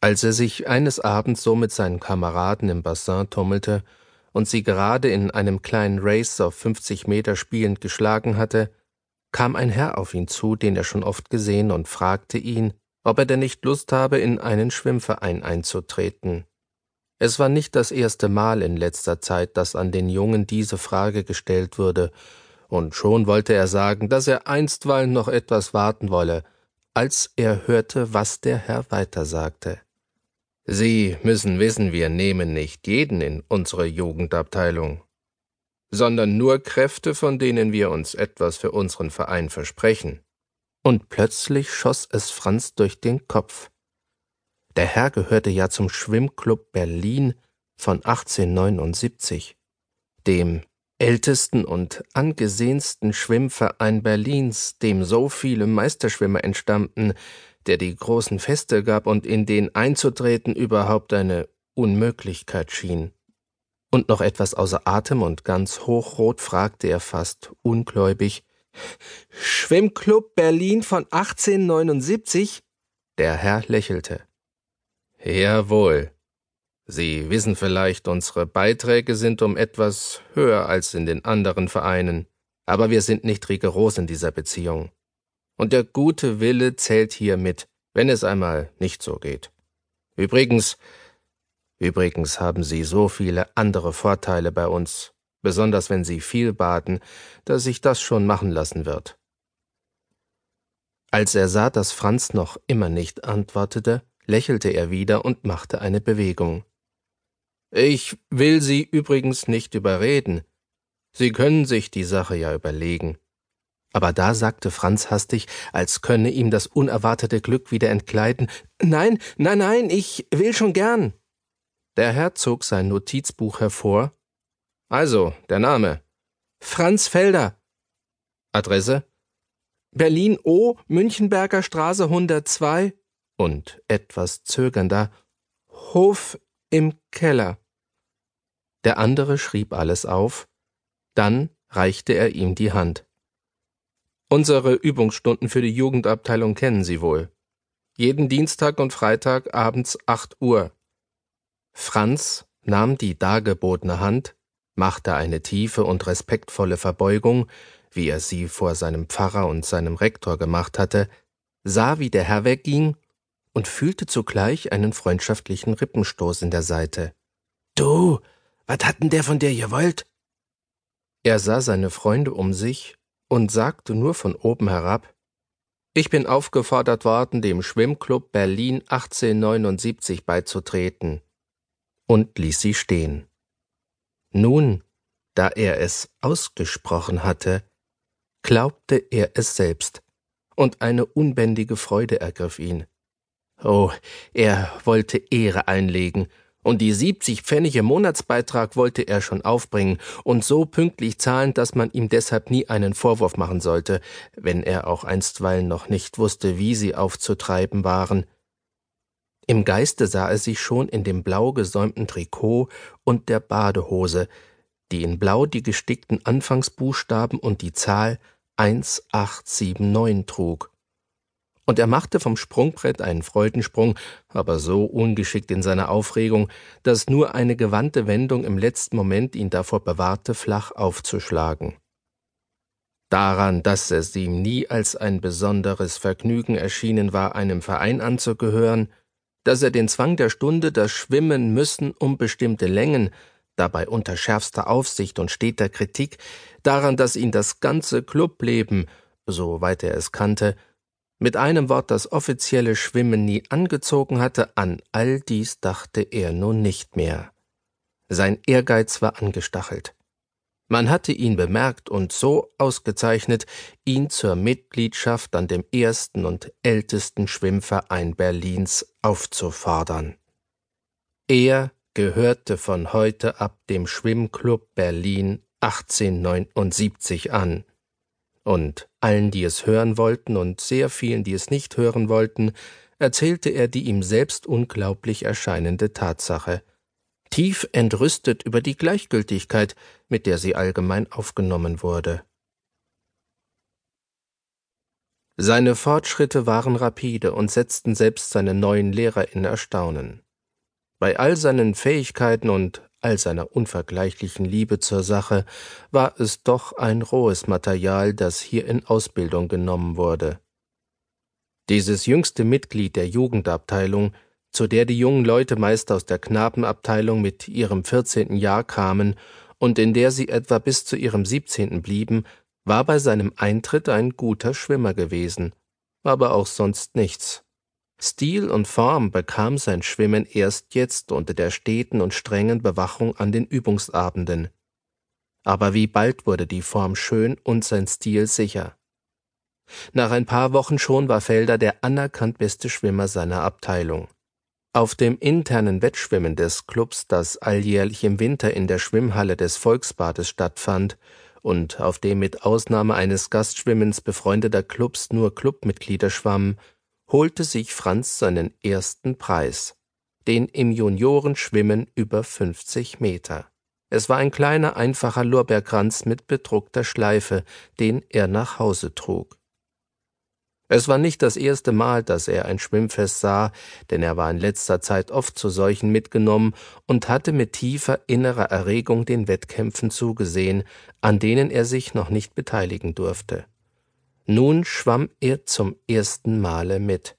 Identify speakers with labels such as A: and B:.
A: Als er sich eines Abends so mit seinen Kameraden im Bassin tummelte und sie gerade in einem kleinen Race auf 50 Meter spielend geschlagen hatte, kam ein Herr auf ihn zu, den er schon oft gesehen, und fragte ihn, ob er denn nicht Lust habe, in einen Schwimmverein einzutreten. Es war nicht das erste Mal in letzter Zeit, dass an den Jungen diese Frage gestellt würde, und schon wollte er sagen, dass er einstweilen noch etwas warten wolle, als er hörte, was der Herr weitersagte. Sie müssen wissen, wir nehmen nicht jeden in unsere Jugendabteilung, sondern nur Kräfte, von denen wir uns etwas für unseren Verein versprechen. Und plötzlich schoss es Franz durch den Kopf. Der Herr gehörte ja zum Schwimmclub Berlin von 1879, dem ältesten und angesehensten Schwimmverein Berlins, dem so viele Meisterschwimmer entstammten, der die großen Feste gab und in den einzutreten überhaupt eine Unmöglichkeit schien. Und noch etwas außer Atem und ganz hochrot fragte er fast ungläubig Schwimmclub Berlin von 1879? Der Herr lächelte. Jawohl. Sie wissen vielleicht, unsere Beiträge sind um etwas höher als in den anderen Vereinen, aber wir sind nicht rigoros in dieser Beziehung und der gute Wille zählt hier mit, wenn es einmal nicht so geht. Übrigens, übrigens haben Sie so viele andere Vorteile bei uns, besonders wenn Sie viel baden, dass sich das schon machen lassen wird. Als er sah, dass Franz noch immer nicht antwortete, lächelte er wieder und machte eine Bewegung. Ich will Sie übrigens nicht überreden. Sie können sich die Sache ja überlegen. Aber da sagte Franz hastig, als könne ihm das unerwartete Glück wieder entgleiten Nein, nein, nein, ich will schon gern. Der Herr zog sein Notizbuch hervor. Also, der Name. Franz Felder. Adresse? Berlin O, Münchenberger Straße 102 und etwas zögernder Hof im Keller. Der andere schrieb alles auf, dann reichte er ihm die Hand. Unsere Übungsstunden für die Jugendabteilung kennen Sie wohl. Jeden Dienstag und Freitag abends acht Uhr. Franz nahm die dargebotene Hand, machte eine tiefe und respektvolle Verbeugung, wie er sie vor seinem Pfarrer und seinem Rektor gemacht hatte, sah, wie der Herr wegging und fühlte zugleich einen freundschaftlichen Rippenstoß in der Seite. Du, was hat denn der von dir gewollt? Er sah seine Freunde um sich und sagte nur von oben herab Ich bin aufgefordert worden, dem Schwimmclub Berlin 1879 beizutreten, und ließ sie stehen. Nun, da er es ausgesprochen hatte, glaubte er es selbst, und eine unbändige Freude ergriff ihn. Oh, er wollte Ehre einlegen und die 70 Pfennig im Monatsbeitrag wollte er schon aufbringen und so pünktlich zahlen, dass man ihm deshalb nie einen Vorwurf machen sollte, wenn er auch einstweilen noch nicht wusste, wie sie aufzutreiben waren. Im Geiste sah er sich schon in dem blau gesäumten Trikot und der Badehose, die in Blau die gestickten Anfangsbuchstaben und die Zahl 1879 trug und er machte vom Sprungbrett einen Freudensprung, aber so ungeschickt in seiner Aufregung, dass nur eine gewandte Wendung im letzten Moment ihn davor bewahrte, flach aufzuschlagen. Daran, dass es ihm nie als ein besonderes Vergnügen erschienen war, einem Verein anzugehören, dass er den Zwang der Stunde, das Schwimmen müssen um bestimmte Längen, dabei unter schärfster Aufsicht und steter Kritik, daran, dass ihn das ganze Clubleben, soweit er es kannte, mit einem Wort das offizielle Schwimmen nie angezogen hatte, an all dies dachte er nun nicht mehr. Sein Ehrgeiz war angestachelt. Man hatte ihn bemerkt und so ausgezeichnet, ihn zur Mitgliedschaft an dem ersten und ältesten Schwimmverein Berlins aufzufordern. Er gehörte von heute ab dem Schwimmclub Berlin 1879 an und allen, die es hören wollten und sehr vielen, die es nicht hören wollten, erzählte er die ihm selbst unglaublich erscheinende Tatsache, tief entrüstet über die Gleichgültigkeit, mit der sie allgemein aufgenommen wurde. Seine Fortschritte waren rapide und setzten selbst seine neuen Lehrer in Erstaunen. Bei all seinen Fähigkeiten und all seiner unvergleichlichen Liebe zur Sache war es doch ein rohes Material, das hier in Ausbildung genommen wurde. Dieses jüngste Mitglied der Jugendabteilung, zu der die jungen Leute meist aus der Knabenabteilung mit ihrem vierzehnten Jahr kamen und in der sie etwa bis zu ihrem siebzehnten blieben, war bei seinem Eintritt ein guter Schwimmer gewesen, aber auch sonst nichts. Stil und Form bekam sein Schwimmen erst jetzt unter der steten und strengen Bewachung an den Übungsabenden. Aber wie bald wurde die Form schön und sein Stil sicher. Nach ein paar Wochen schon war Felder der anerkannt beste Schwimmer seiner Abteilung. Auf dem internen Wettschwimmen des Clubs, das alljährlich im Winter in der Schwimmhalle des Volksbades stattfand und auf dem mit Ausnahme eines Gastschwimmens befreundeter Clubs nur Clubmitglieder schwammen, holte sich Franz seinen ersten Preis, den im Juniorenschwimmen über 50 Meter. Es war ein kleiner, einfacher Lorbeerkranz mit bedruckter Schleife, den er nach Hause trug. Es war nicht das erste Mal, dass er ein Schwimmfest sah, denn er war in letzter Zeit oft zu solchen mitgenommen und hatte mit tiefer innerer Erregung den Wettkämpfen zugesehen, an denen er sich noch nicht beteiligen durfte. Nun schwamm er zum ersten Male mit.